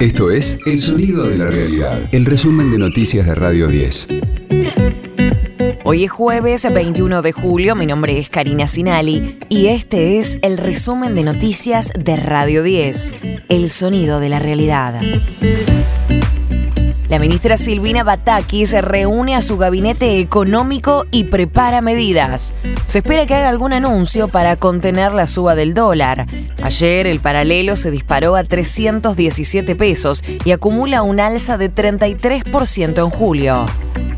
Esto es El Sonido de la Realidad, el resumen de noticias de Radio 10. Hoy es jueves 21 de julio, mi nombre es Karina Sinali y este es el resumen de noticias de Radio 10, El Sonido de la Realidad. La ministra Silvina Batakis reúne a su gabinete económico y prepara medidas. Se espera que haga algún anuncio para contener la suba del dólar. Ayer el paralelo se disparó a 317 pesos y acumula un alza de 33% en julio.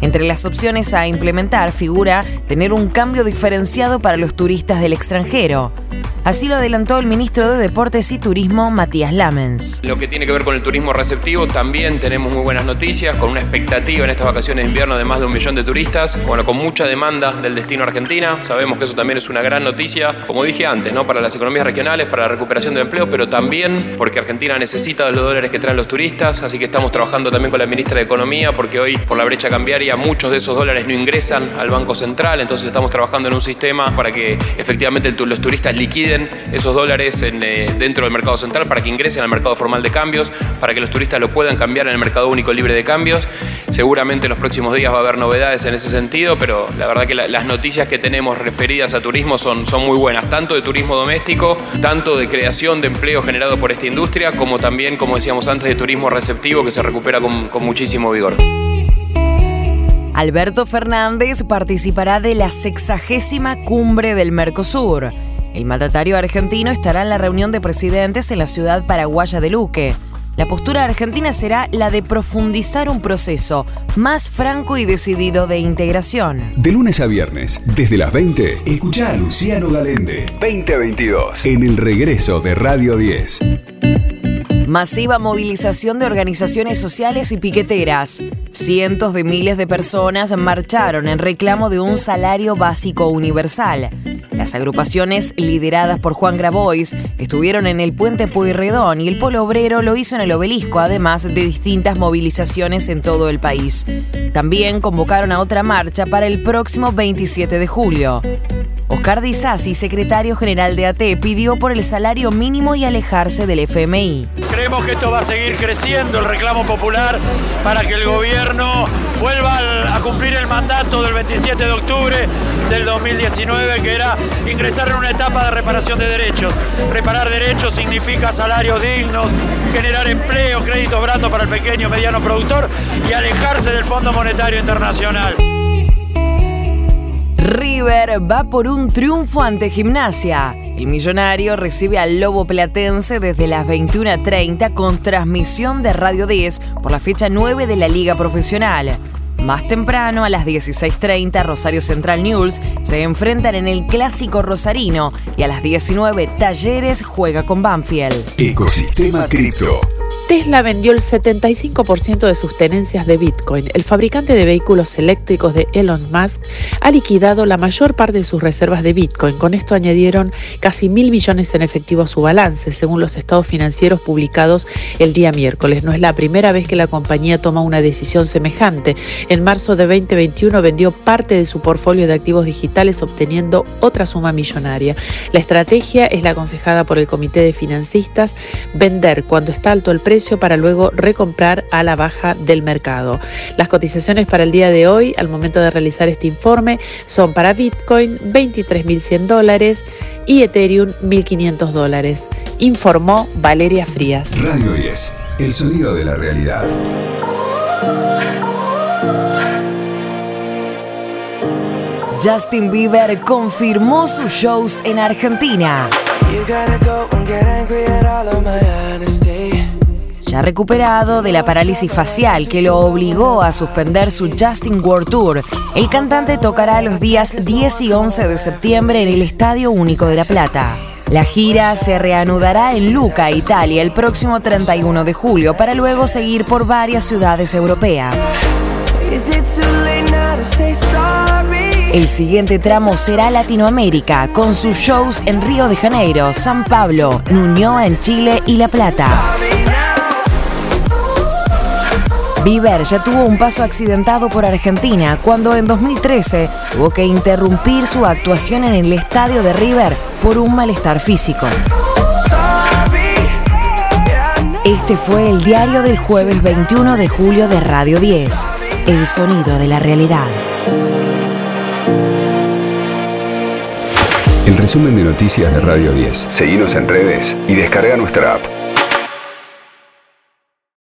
Entre las opciones a implementar figura tener un cambio diferenciado para los turistas del extranjero. Así lo adelantó el ministro de Deportes y Turismo, Matías Lamens. Lo que tiene que ver con el turismo receptivo, también tenemos muy buenas noticias, con una expectativa en estas vacaciones de invierno de más de un millón de turistas, bueno, con mucha demanda del destino Argentina. Sabemos que eso también es una gran noticia, como dije antes, ¿no? para las economías regionales, para la recuperación del empleo, pero también porque Argentina necesita de los dólares que traen los turistas, así que estamos trabajando también con la ministra de Economía, porque hoy por la brecha cambiaria muchos de esos dólares no ingresan al Banco Central, entonces estamos trabajando en un sistema para que efectivamente los turistas liquiden esos dólares eh, dentro del mercado central para que ingresen al mercado formal de cambios, para que los turistas lo puedan cambiar en el mercado único libre de cambios. Seguramente en los próximos días va a haber novedades en ese sentido, pero la verdad que las noticias que tenemos referidas a turismo son, son muy buenas, tanto de turismo doméstico, tanto de creación de empleo generado por esta industria, como también, como decíamos antes, de turismo receptivo que se recupera con, con muchísimo vigor. Alberto Fernández participará de la sexagésima cumbre del Mercosur. El mandatario argentino estará en la reunión de presidentes en la ciudad paraguaya de Luque. La postura argentina será la de profundizar un proceso más franco y decidido de integración. De lunes a viernes, desde las 20, escucha a Luciano Galende. 2022. En el regreso de Radio 10. Masiva movilización de organizaciones sociales y piqueteras. Cientos de miles de personas marcharon en reclamo de un salario básico universal. Las agrupaciones lideradas por Juan Grabois estuvieron en el puente Pueyrredón y el Polo Obrero lo hizo en el obelisco, además de distintas movilizaciones en todo el país. También convocaron a otra marcha para el próximo 27 de julio. Oscar Disasi, secretario general de AT, pidió por el salario mínimo y alejarse del FMI. Creemos que esto va a seguir creciendo, el reclamo popular, para que el gobierno vuelva a cumplir el mandato del 27 de octubre del 2019, que era ingresar en una etapa de reparación de derechos. Reparar derechos significa salarios dignos, generar empleo, créditos blandos para el pequeño y mediano productor y alejarse del Fondo Monetario Internacional. River va por un triunfo ante Gimnasia. El millonario recibe al Lobo Platense desde las 21.30 con transmisión de Radio 10 por la fecha 9 de la Liga Profesional. Más temprano, a las 16.30, Rosario Central News se enfrentan en el clásico rosarino y a las 19, Talleres juega con Banfield. Ecosistema Cripto. Tesla vendió el 75% de sus tenencias de Bitcoin. El fabricante de vehículos eléctricos de Elon Musk ha liquidado la mayor parte de sus reservas de Bitcoin. Con esto añadieron casi mil millones en efectivo a su balance, según los estados financieros publicados el día miércoles. No es la primera vez que la compañía toma una decisión semejante. En marzo de 2021 vendió parte de su portfolio de activos digitales obteniendo otra suma millonaria. La estrategia es la aconsejada por el Comité de Financistas, vender cuando está alto el precio para luego recomprar a la baja del mercado. Las cotizaciones para el día de hoy, al momento de realizar este informe, son para Bitcoin 23.100 dólares y Ethereum 1.500 dólares, informó Valeria Frías. Radio 10, el sonido de la realidad. Justin Bieber confirmó sus shows en Argentina. Recuperado de la parálisis facial que lo obligó a suspender su Justin World Tour, el cantante tocará los días 10 y 11 de septiembre en el Estadio Único de La Plata. La gira se reanudará en Luca, Italia, el próximo 31 de julio, para luego seguir por varias ciudades europeas. El siguiente tramo será Latinoamérica, con sus shows en Río de Janeiro, San Pablo, Ñuñoa en Chile y La Plata. Bieber ya tuvo un paso accidentado por Argentina cuando en 2013 tuvo que interrumpir su actuación en el estadio de River por un malestar físico. Este fue el diario del jueves 21 de julio de Radio 10, El sonido de la realidad. El resumen de noticias de Radio 10. Seguimos en redes y descarga nuestra app.